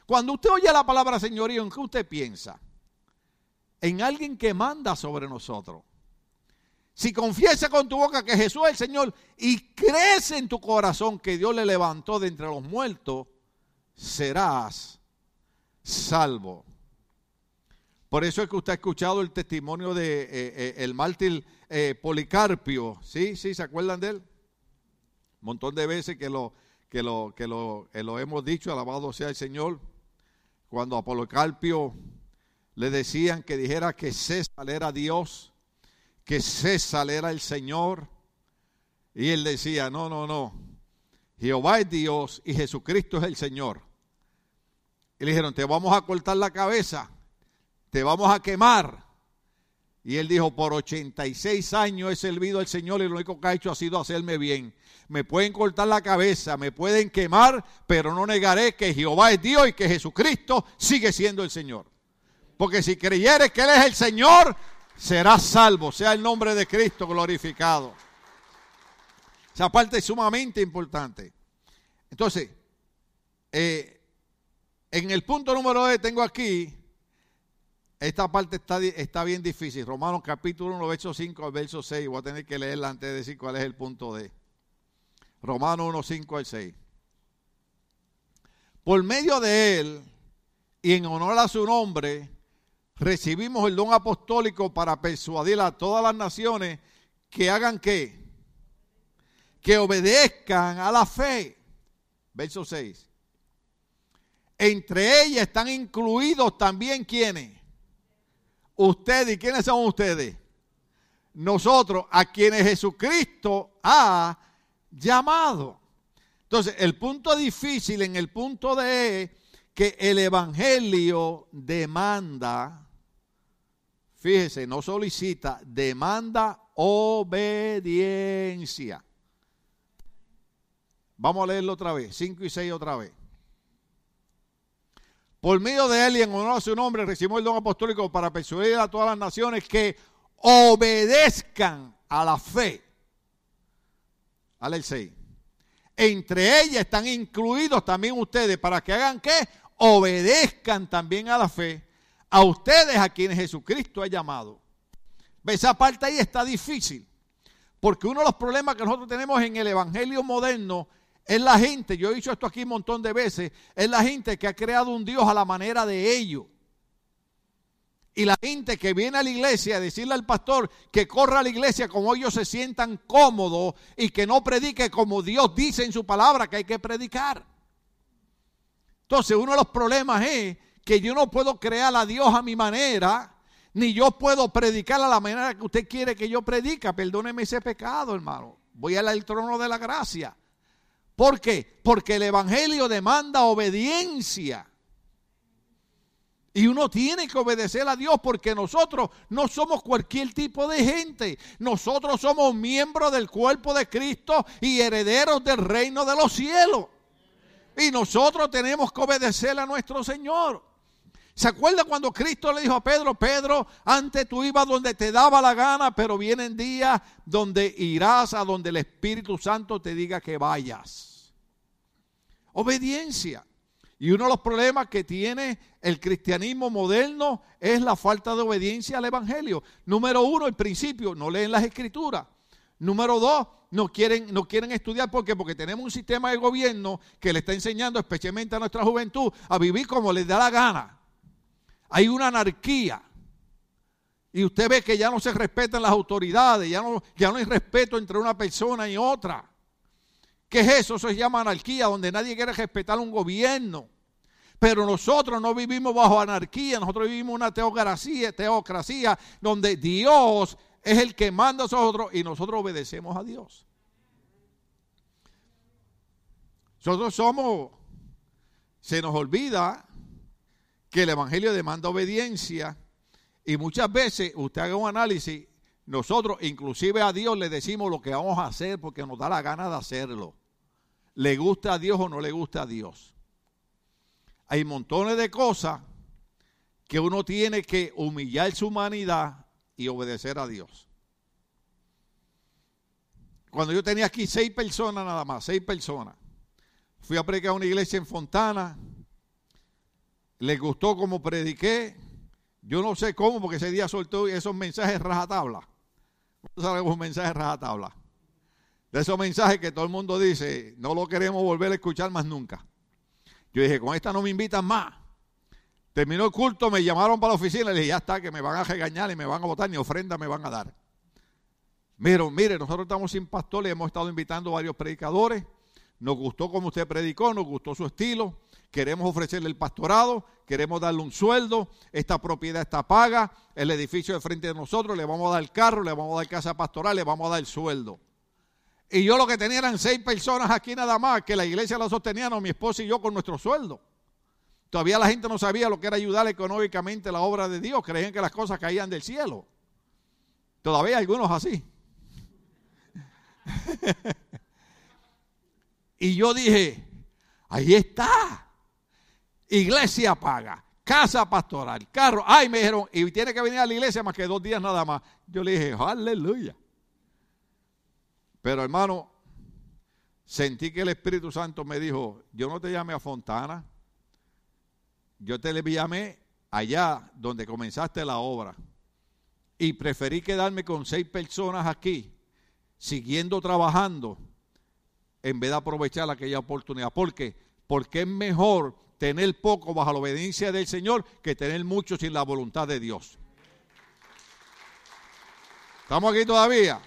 Speaker 1: Cuando usted oye la palabra señorío, ¿en qué usted piensa? En alguien que manda sobre nosotros. Si confiesa con tu boca que Jesús es el Señor y crees en tu corazón que Dios le levantó de entre los muertos, serás salvo. Por eso es que usted ha escuchado el testimonio de eh, eh, el mártir eh, Policarpio, ¿sí? ¿Sí? ¿Se acuerdan de él? Un montón de veces que lo, que lo, que lo, lo hemos dicho, alabado sea el Señor. Cuando a Policarpio le decían que dijera que César era Dios, que César era el Señor. Y él decía, no, no, no, Jehová es Dios y Jesucristo es el Señor. Y le dijeron, te vamos a cortar la cabeza, te vamos a quemar. Y él dijo, por 86 años he servido al Señor y lo único que ha hecho ha sido hacerme bien. Me pueden cortar la cabeza, me pueden quemar, pero no negaré que Jehová es Dios y que Jesucristo sigue siendo el Señor. Porque si creyeres que Él es el Señor, serás salvo. Sea el nombre de Cristo glorificado. Esa parte es sumamente importante. Entonces, eh, en el punto número 2 tengo aquí, esta parte está, está bien difícil. Romanos capítulo 1, verso 5 al verso 6. Voy a tener que leerla antes de decir cuál es el punto D. Romanos 1, 5 al 6. Por medio de él y en honor a su nombre, recibimos el don apostólico para persuadir a todas las naciones que hagan qué? Que obedezcan a la fe. Verso 6. Entre ellas están incluidos también quienes. Ustedes, ¿y quiénes son ustedes? Nosotros, a quienes Jesucristo ha llamado. Entonces, el punto difícil en el punto de que el Evangelio demanda Fíjese, no solicita, demanda obediencia. Vamos a leerlo otra vez, 5 y 6 otra vez. Por medio de él y en honor a su nombre recibimos el don apostólico para persuadir a todas las naciones que obedezcan a la fe. Al el 6. Entre ellas están incluidos también ustedes para que hagan qué? Obedezcan también a la fe a ustedes a quienes Jesucristo ha llamado. Esa parte ahí está difícil. Porque uno de los problemas que nosotros tenemos en el Evangelio moderno es la gente, yo he dicho esto aquí un montón de veces, es la gente que ha creado un Dios a la manera de ellos. Y la gente que viene a la iglesia a decirle al pastor que corra a la iglesia como ellos se sientan cómodos y que no predique como Dios dice en su palabra que hay que predicar. Entonces uno de los problemas es que yo no puedo crear a Dios a mi manera, ni yo puedo predicar a la manera que usted quiere que yo predica. Perdóneme ese pecado, hermano. Voy al trono de la gracia. ¿Por qué? Porque el Evangelio demanda obediencia. Y uno tiene que obedecer a Dios porque nosotros no somos cualquier tipo de gente. Nosotros somos miembros del cuerpo de Cristo y herederos del reino de los cielos. Y nosotros tenemos que obedecer a nuestro Señor. ¿Se acuerda cuando Cristo le dijo a Pedro, Pedro, antes tú ibas donde te daba la gana, pero vienen días donde irás a donde el Espíritu Santo te diga que vayas? Obediencia. Y uno de los problemas que tiene el cristianismo moderno es la falta de obediencia al Evangelio. Número uno, el principio, no leen las escrituras. Número dos, no quieren, no quieren estudiar. ¿Por qué? Porque tenemos un sistema de gobierno que le está enseñando, especialmente a nuestra juventud, a vivir como les da la gana hay una anarquía. Y usted ve que ya no se respetan las autoridades, ya no, ya no hay respeto entre una persona y otra. ¿Qué es eso? Eso se llama anarquía, donde nadie quiere respetar un gobierno. Pero nosotros no vivimos bajo anarquía, nosotros vivimos una teocracia, teocracia donde Dios es el que manda a nosotros y nosotros obedecemos a Dios. Nosotros somos, se nos olvida que el Evangelio demanda obediencia y muchas veces usted haga un análisis, nosotros inclusive a Dios le decimos lo que vamos a hacer porque nos da la gana de hacerlo. Le gusta a Dios o no le gusta a Dios. Hay montones de cosas que uno tiene que humillar su humanidad y obedecer a Dios. Cuando yo tenía aquí seis personas nada más, seis personas, fui a predicar a una iglesia en Fontana, les gustó como prediqué. Yo no sé cómo, porque ese día soltó esos mensajes rajatabla. ¿Cuántos un mensaje rajatabla? De esos mensajes que todo el mundo dice, no lo queremos volver a escuchar más nunca. Yo dije, con esta no me invitan más. Terminó el culto, me llamaron para la oficina y le dije, ya está, que me van a regañar y me van a votar, ni ofrenda me van a dar. Mire, mire, nosotros estamos sin pastor y hemos estado invitando varios predicadores. Nos gustó como usted predicó, nos gustó su estilo queremos ofrecerle el pastorado, queremos darle un sueldo, esta propiedad está paga, el edificio de frente de nosotros, le vamos a dar carro, le vamos a dar casa pastoral, le vamos a dar el sueldo. Y yo lo que tenía eran seis personas aquí nada más, que la iglesia la sostenían, mi esposa y yo con nuestro sueldo. Todavía la gente no sabía lo que era ayudar económicamente a la obra de Dios, creían que las cosas caían del cielo. Todavía algunos así. y yo dije, ahí está. Iglesia paga, casa pastoral, carro. Ay, me dijeron, y tiene que venir a la iglesia más que dos días nada más. Yo le dije, aleluya. Pero hermano, sentí que el Espíritu Santo me dijo, yo no te llamé a Fontana, yo te llamé allá donde comenzaste la obra. Y preferí quedarme con seis personas aquí, siguiendo trabajando, en vez de aprovechar aquella oportunidad. ¿Por qué? Porque es mejor tener poco bajo la obediencia del Señor que tener mucho sin la voluntad de Dios. ¿Estamos aquí todavía?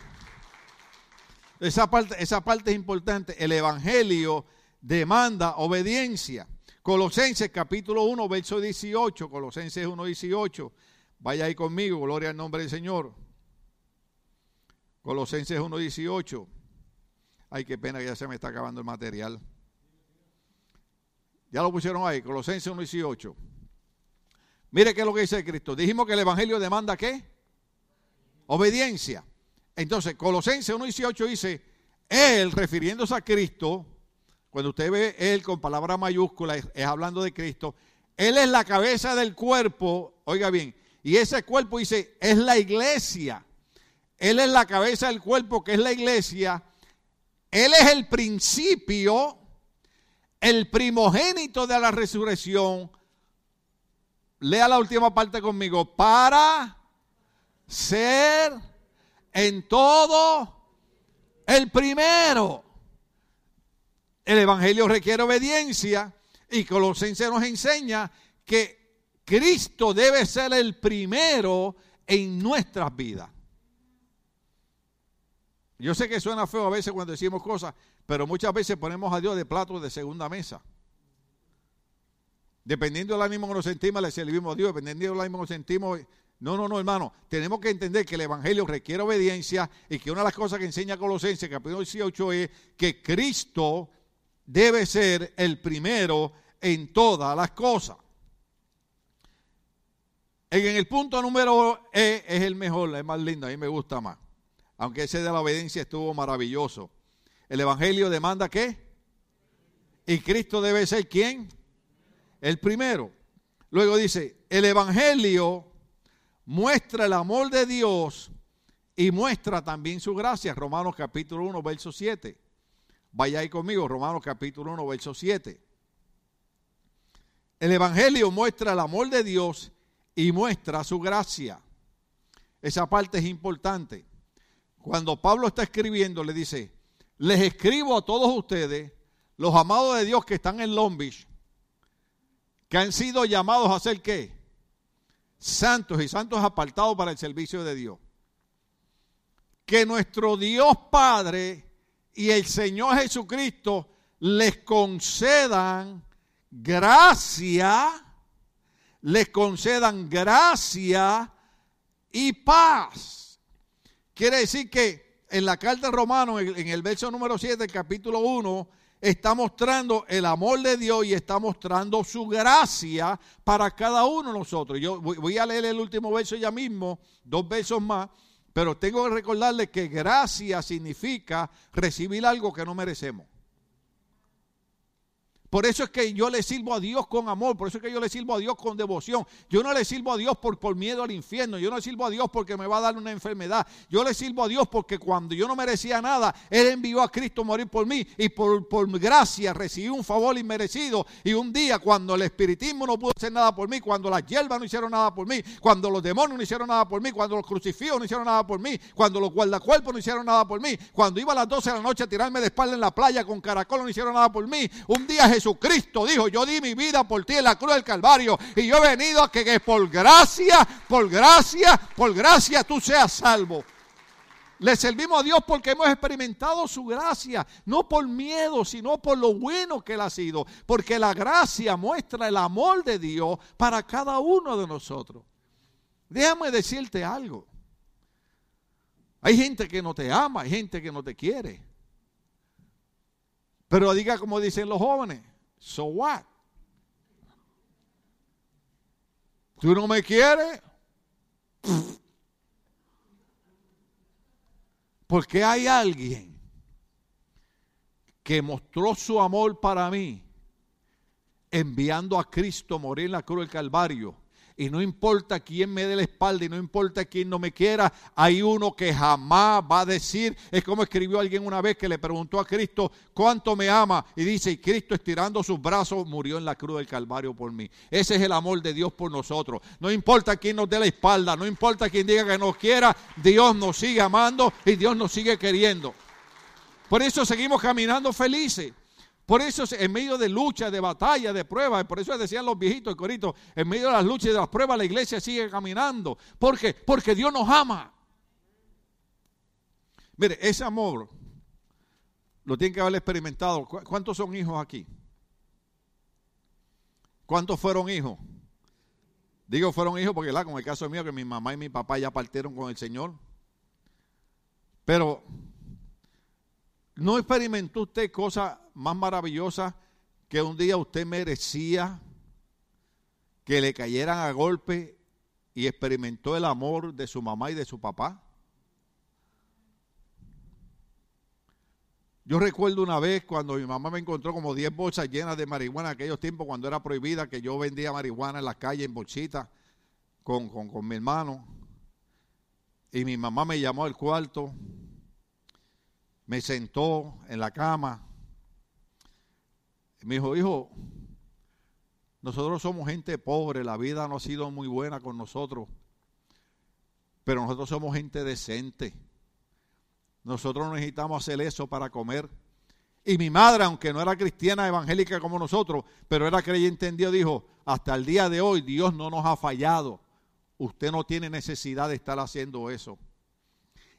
Speaker 1: Esa parte, esa parte es importante. El Evangelio demanda obediencia. Colosenses capítulo 1, verso 18. Colosenses 1, 18. Vaya ahí conmigo, gloria al nombre del Señor. Colosenses 1, 18. Ay, qué pena que ya se me está acabando el material. Ya lo pusieron ahí, Colosenses 1.18. Mire qué es lo que dice Cristo. Dijimos que el Evangelio demanda qué? Obediencia. Entonces, Colosenses 1.18 dice, Él, refiriéndose a Cristo, cuando usted ve Él con palabra mayúscula, es, hablando de Cristo, Él es la cabeza del cuerpo, oiga bien, y ese cuerpo dice, es la iglesia. Él es la cabeza del cuerpo que es la iglesia. Él es el principio, el primogénito de la resurrección. Lea la última parte conmigo. Para ser en todo el primero. El Evangelio requiere obediencia y Colosenses nos enseña que Cristo debe ser el primero en nuestras vidas. Yo sé que suena feo a veces cuando decimos cosas, pero muchas veces ponemos a Dios de plato de segunda mesa. Dependiendo del ánimo que nos sentimos, le servimos a Dios. Dependiendo del ánimo que nos sentimos, no, no, no, hermano. Tenemos que entender que el Evangelio requiere obediencia y que una de las cosas que enseña Colosenses, capítulo 18, es que Cristo debe ser el primero en todas las cosas. En el punto número E es el mejor, es más lindo, a mí me gusta más. Aunque ese de la obediencia estuvo maravilloso. El Evangelio demanda qué? Y Cristo debe ser quién? El primero. Luego dice, el Evangelio muestra el amor de Dios y muestra también su gracia. Romanos capítulo 1, verso 7. Vaya ahí conmigo, Romanos capítulo 1, verso 7. El Evangelio muestra el amor de Dios y muestra su gracia. Esa parte es importante. Cuando Pablo está escribiendo, le dice, les escribo a todos ustedes, los amados de Dios que están en Long Beach, que han sido llamados a ser qué? santos y santos apartados para el servicio de Dios. Que nuestro Dios Padre y el Señor Jesucristo les concedan gracia, les concedan gracia y paz. Quiere decir que en la carta de en el verso número 7, capítulo 1, está mostrando el amor de Dios y está mostrando su gracia para cada uno de nosotros. Yo voy a leer el último verso ya mismo, dos versos más, pero tengo que recordarle que gracia significa recibir algo que no merecemos. Por eso es que yo le sirvo a Dios con amor, por eso es que yo le sirvo a Dios con devoción. Yo no le sirvo a Dios por, miedo al infierno, yo no le sirvo a Dios porque me va a dar una enfermedad. Yo le sirvo a Dios porque cuando yo no merecía nada, Él envió a Cristo a morir por mí y por, por gracia recibí un favor inmerecido. Y un día cuando el espiritismo no pudo hacer nada por mí, cuando las hierbas no hicieron nada por mí, cuando los demonios no hicieron nada por mí, cuando los crucifijos no hicieron nada por mí, cuando los guardacuerpos no hicieron nada por mí, cuando iba a las 12 de la noche a tirarme de espalda en la playa con caracol no hicieron nada por mí, un día Jesucristo dijo, yo di mi vida por ti en la cruz del Calvario y yo he venido a que, por gracia, por gracia, por gracia tú seas salvo. Le servimos a Dios porque hemos experimentado su gracia, no por miedo, sino por lo bueno que Él ha sido. Porque la gracia muestra el amor de Dios para cada uno de nosotros. Déjame decirte algo. Hay gente que no te ama, hay gente que no te quiere. Pero diga como dicen los jóvenes, So what? ¿Tú no me quieres? Porque hay alguien que mostró su amor para mí enviando a Cristo a morir en la cruz del Calvario y no importa quién me dé la espalda y no importa quién no me quiera, hay uno que jamás va a decir, es como escribió alguien una vez que le preguntó a Cristo cuánto me ama y dice, y Cristo estirando sus brazos murió en la cruz del Calvario por mí. Ese es el amor de Dios por nosotros. No importa quién nos dé la espalda, no importa quién diga que nos quiera, Dios nos sigue amando y Dios nos sigue queriendo. Por eso seguimos caminando felices. Por eso en medio de lucha, de batalla, de pruebas, por eso decían los viejitos y coritos, en medio de las luchas y de las pruebas la iglesia sigue caminando. ¿Por qué? Porque Dios nos ama. Mire, ese amor lo tienen que haber experimentado. ¿Cuántos son hijos aquí? ¿Cuántos fueron hijos? Digo fueron hijos porque, la, con el caso mío, que mi mamá y mi papá ya partieron con el Señor. Pero ¿No experimentó usted cosas más maravillosas que un día usted merecía que le cayeran a golpe y experimentó el amor de su mamá y de su papá? Yo recuerdo una vez cuando mi mamá me encontró como 10 bolsas llenas de marihuana aquellos tiempos cuando era prohibida que yo vendía marihuana en la calle en bolsitas con, con mi hermano. Y mi mamá me llamó al cuarto, me sentó en la cama. Y me dijo, hijo, nosotros somos gente pobre, la vida no ha sido muy buena con nosotros, pero nosotros somos gente decente. Nosotros necesitamos hacer eso para comer. Y mi madre, aunque no era cristiana evangélica como nosotros, pero era creyente en Dios, dijo, hasta el día de hoy Dios no nos ha fallado. Usted no tiene necesidad de estar haciendo eso.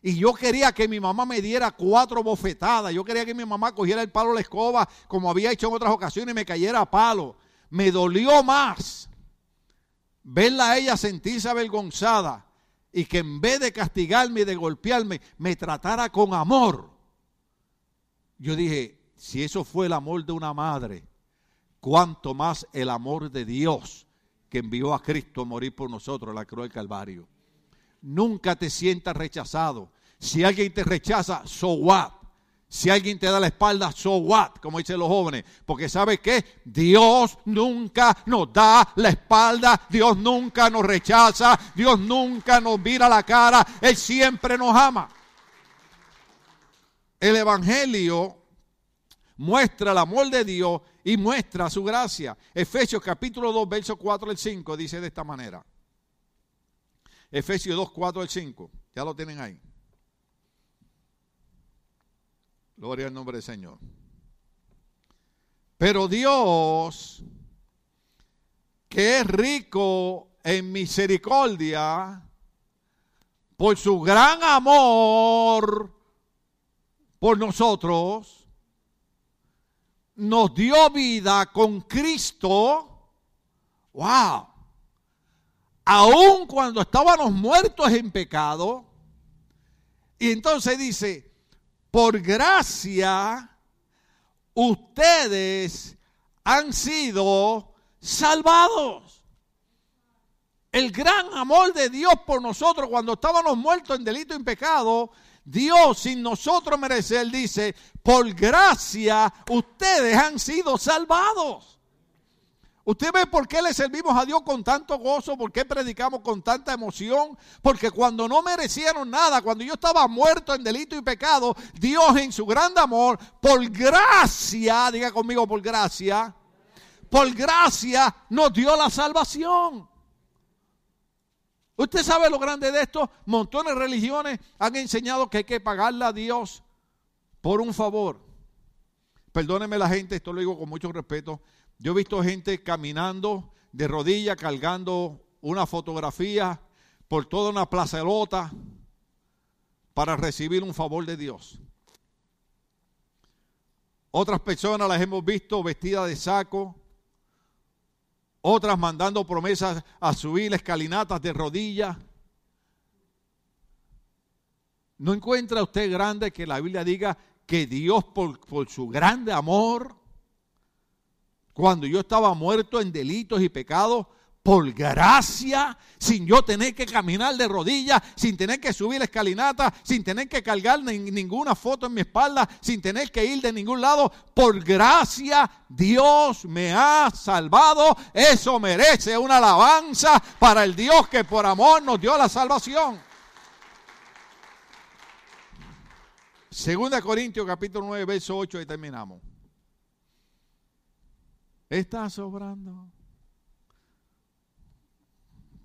Speaker 1: Y yo quería que mi mamá me diera cuatro bofetadas. Yo quería que mi mamá cogiera el palo de la escoba, como había hecho en otras ocasiones, y me cayera a palo. Me dolió más verla a ella sentirse avergonzada y que en vez de castigarme y de golpearme, me tratara con amor. Yo dije, si eso fue el amor de una madre, cuánto más el amor de Dios que envió a Cristo a morir por nosotros en la cruz del Calvario. Nunca te sientas rechazado. Si alguien te rechaza, so what? Si alguien te da la espalda, so what, como dicen los jóvenes. Porque ¿sabe qué? Dios nunca nos da la espalda, Dios nunca nos rechaza, Dios nunca nos mira la cara, Él siempre nos ama. El Evangelio muestra el amor de Dios y muestra su gracia. Efesios capítulo 2, verso 4 al 5 dice de esta manera. Efesios 2, 4 al 5. Ya lo tienen ahí. Gloria al nombre del Señor. Pero Dios, que es rico en misericordia, por su gran amor por nosotros, nos dio vida con Cristo. ¡Wow! Aun cuando estábamos muertos en pecado. Y entonces dice, por gracia, ustedes han sido salvados. El gran amor de Dios por nosotros cuando estábamos muertos en delito y en pecado, Dios sin nosotros merecer dice, por gracia ustedes han sido salvados. Usted ve por qué le servimos a Dios con tanto gozo, por qué predicamos con tanta emoción, porque cuando no merecieron nada, cuando yo estaba muerto en delito y pecado, Dios en su gran amor, por gracia, diga conmigo por gracia, por gracia nos dio la salvación. Usted sabe lo grande de esto, montones de religiones han enseñado que hay que pagarle a Dios por un favor. Perdóneme la gente, esto lo digo con mucho respeto. Yo he visto gente caminando de rodillas, cargando una fotografía por toda una plazolota para recibir un favor de Dios. Otras personas las hemos visto vestidas de saco, otras mandando promesas a subir escalinatas de rodillas. ¿No encuentra usted grande que la Biblia diga que Dios por, por su grande amor cuando yo estaba muerto en delitos y pecados, por gracia, sin yo tener que caminar de rodillas, sin tener que subir la escalinata, sin tener que cargar ninguna foto en mi espalda, sin tener que ir de ningún lado. Por gracia, Dios me ha salvado. Eso merece una alabanza para el Dios que por amor nos dio la salvación. Segunda Corintios capítulo 9, verso 8 y terminamos. Está sobrando.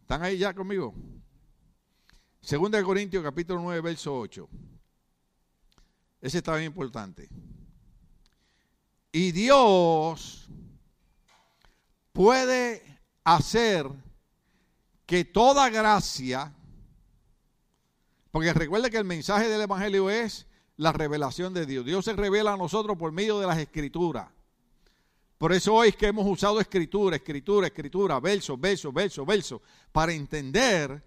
Speaker 1: ¿Están ahí ya conmigo? Segunda de Corintios capítulo 9, verso 8. Ese está bien importante. Y Dios puede hacer que toda gracia, porque recuerde que el mensaje del Evangelio es la revelación de Dios. Dios se revela a nosotros por medio de las escrituras. Por eso hoy es que hemos usado escritura, escritura, escritura, verso, verso, verso, verso, para entender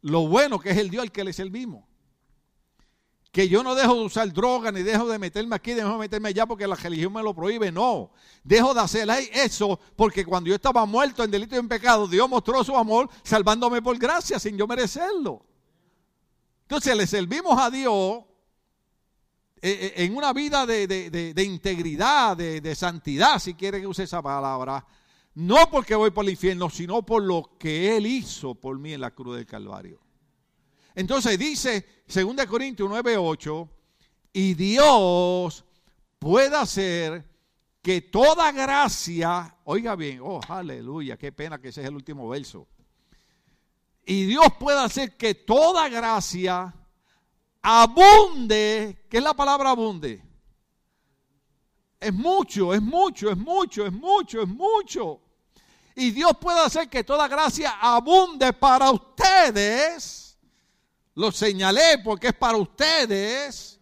Speaker 1: lo bueno que es el Dios al que le servimos. Que yo no dejo de usar droga, ni dejo de meterme aquí, dejo de meterme allá porque la religión me lo prohíbe. No, dejo de hacer eso porque cuando yo estaba muerto en delito y en pecado, Dios mostró su amor salvándome por gracia sin yo merecerlo. Entonces le servimos a Dios en una vida de, integridad, de, santidad, si quiere que use esa palabra, no porque voy por el infierno, sino por lo que Él hizo por mí en la cruz del Calvario. Entonces dice 2 Corintios 9:8, y Dios puede hacer que toda gracia, oiga bien, oh, aleluya, qué pena que ese es el último verso. Y Dios puede hacer que toda gracia abunde. ¿Qué es la palabra abunde? Es mucho, es mucho, es mucho, es mucho, es mucho. Y Dios puede hacer que toda gracia abunde para ustedes. Lo señalé porque es para ustedes.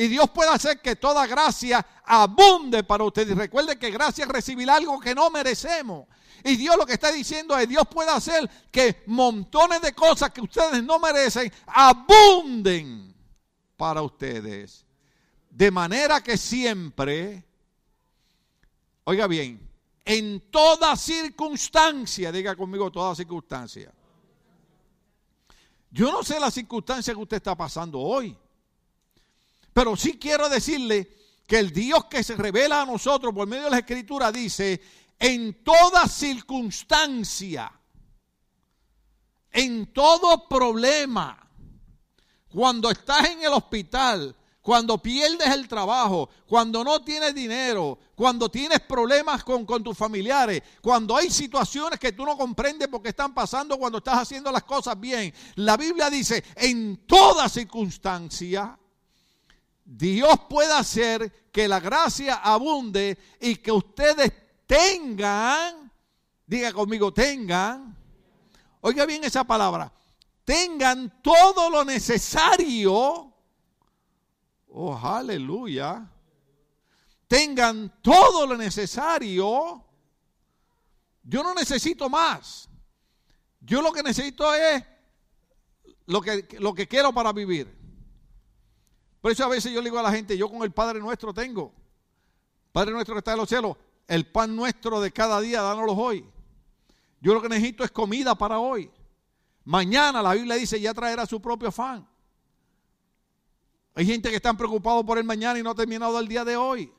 Speaker 1: Y Dios puede hacer que toda gracia abunde para ustedes. Y recuerde que gracia es recibir algo que no merecemos. Y Dios lo que está diciendo es, Dios puede hacer que montones de cosas que ustedes no merecen abunden para ustedes. De manera que siempre, oiga bien, en toda circunstancia, diga conmigo toda circunstancia. Yo no sé la circunstancia que usted está pasando hoy, pero sí quiero decirle que el Dios que se revela a nosotros por medio de la Escritura dice en toda circunstancia, en todo problema, cuando estás en el hospital, cuando pierdes el trabajo, cuando no tienes dinero, cuando tienes problemas con, con, tus familiares, cuando hay situaciones que tú no comprendes porque están pasando cuando estás haciendo las cosas bien. La Biblia dice, en toda circunstancia, Dios puede hacer que la gracia abunde y que ustedes tengan, diga conmigo, tengan, oiga bien esa palabra, tengan todo lo necesario, oh aleluya, tengan todo lo necesario, yo no necesito más, yo lo que necesito es lo que, lo que quiero para vivir. Por eso a veces yo le digo a la gente, yo con el Padre nuestro tengo. Padre nuestro que está en los cielos, el pan nuestro de cada día, dánoslo hoy. Yo lo que necesito es comida para hoy. Mañana la Biblia dice ya traerá su propio afán. Hay gente que están preocupados por el mañana y no ha terminado el día de hoy.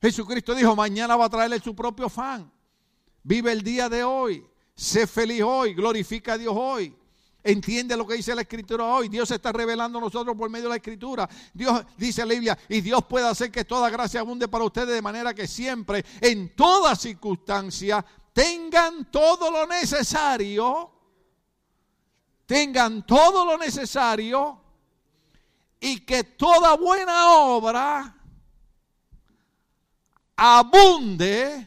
Speaker 1: Jesucristo dijo, mañana va a traerle su propio afán. Vive el día de hoy. Sé feliz hoy. Glorifica a Dios hoy. Entiende lo que dice la escritura hoy. Dios se está revelando a nosotros por medio de la escritura. Dios dice la Biblia, y Dios puede hacer que toda gracia abunde para ustedes de manera que siempre, en toda circunstancia, tengan todo lo necesario. Tengan todo lo necesario y que toda buena obra abunde.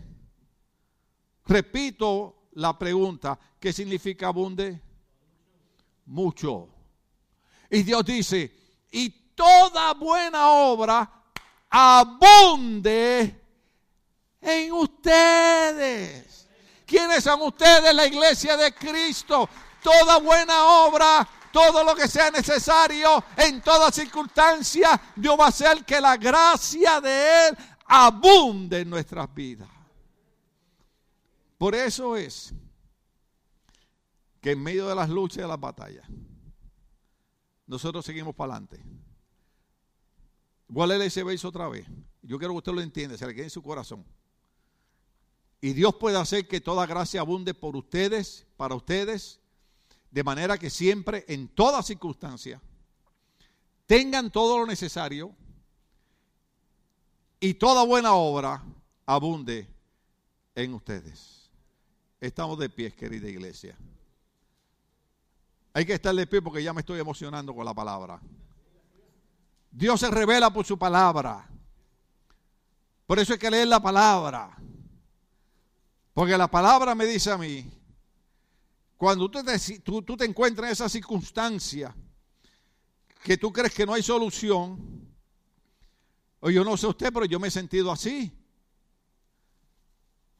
Speaker 1: Repito la pregunta, ¿qué significa abunde? Mucho. Y Dios dice, y toda buena obra abunde en ustedes. ¿Quiénes son ustedes? La iglesia de Cristo. Toda buena obra, todo lo que sea necesario, en toda circunstancia, Dios va a hacer que la gracia de Él abunde en nuestras vidas. Por eso es que en medio de las luchas y de las batallas, nosotros seguimos para adelante. Voy a leer ese otra vez. Yo quiero que usted lo entienda, se le quede en su corazón. Y Dios puede hacer que toda gracia abunde por ustedes, para ustedes, de manera que siempre, en toda circunstancia, tengan todo lo necesario y toda buena obra abunde en ustedes. Estamos de pie, querida iglesia. Hay que estar de pie porque ya me estoy emocionando con la palabra. Dios se revela por su palabra. Por eso hay que leer la palabra. Porque la palabra me dice a mí, cuando tú te, tú, te encuentras en esa circunstancia que tú crees que no hay solución, o yo no sé usted, pero yo me he sentido así.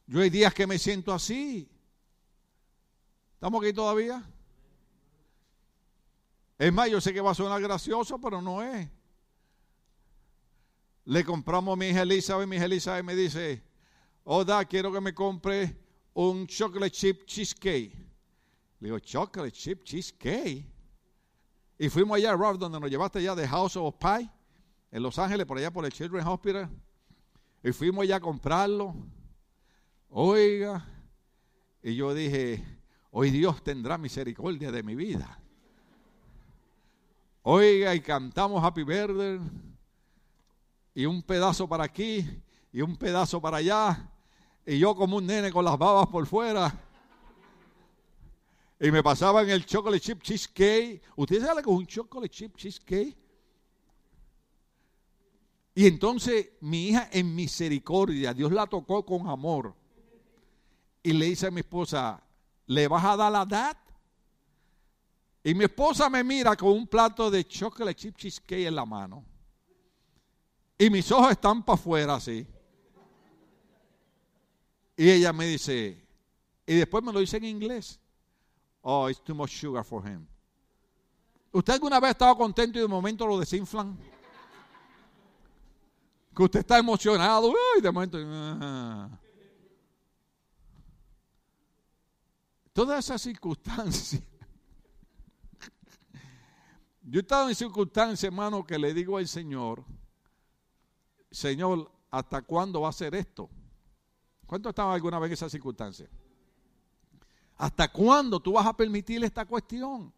Speaker 1: Yo hay días que me siento así. ¿Estamos aquí todavía? Es más, yo sé que va a sonar gracioso, pero no es. Le compramos a mi hija Elizabeth, mi hija Elizabeth me dice, Oda, quiero que me compre un chocolate chip cheesecake. Le digo, chocolate chip cheesecake. Y fuimos allá, Rob, donde nos llevaste ya de House of Pie. en Los Ángeles, por allá por el Children's Hospital, y fuimos allá a comprarlo. Oiga, y yo dije, hoy Dios tendrá misericordia de mi vida. Oiga, y cantamos Happy Birthday, y un pedazo para aquí, y un pedazo para allá, y yo como un nene con las babas por fuera. Y me pasaban el chocolate chip cheesecake. ¿Ustedes saben que es un chocolate chip cheesecake? Y entonces mi hija en misericordia, Dios la tocó con amor. Y le dice a mi esposa, ¿le vas a dar la dad? Y mi esposa me mira con un plato de chocolate chip cheesecake en la mano. Y mis ojos están para afuera así. Y ella me dice, y después me lo dice en inglés. Oh, it's too much sugar for him. ¿Usted alguna vez ha estado contento y de momento lo desinflan? Que usted está emocionado y de momento... Todas esas circunstancias. Yo he estado en circunstancias, hermano, que le digo al Señor, Señor, ¿hasta cuándo va a ser esto? ¿Cuánto estaba alguna vez en esa circunstancia? ¿Hasta cuándo tú vas a permitir esta cuestión?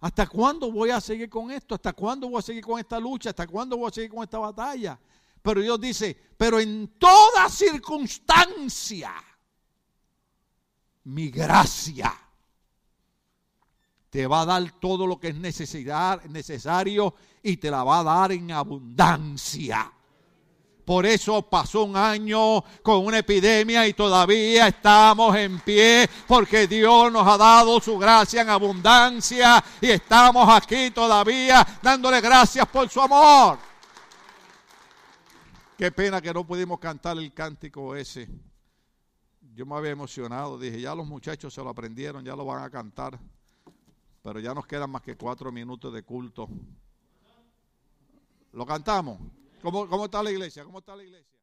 Speaker 1: ¿Hasta cuándo voy a seguir con esto? ¿Hasta cuándo voy a seguir con esta lucha? ¿Hasta cuándo voy a seguir con esta batalla? Pero Dios dice, pero en toda circunstancia, mi gracia te va a dar todo lo que es necesario y te la va a dar en abundancia. Por eso pasó un año con una epidemia y todavía estamos en pie porque Dios nos ha dado su gracia en abundancia y estamos aquí todavía dándole gracias por su amor. Qué pena que no pudimos cantar el cántico ese. Yo me había emocionado, dije, ya los muchachos se lo aprendieron, ya lo van a cantar, pero ya nos quedan más que cuatro minutos de culto. ¿Lo cantamos? ¿Cómo, ¿Cómo está la iglesia? ¿Cómo está la iglesia?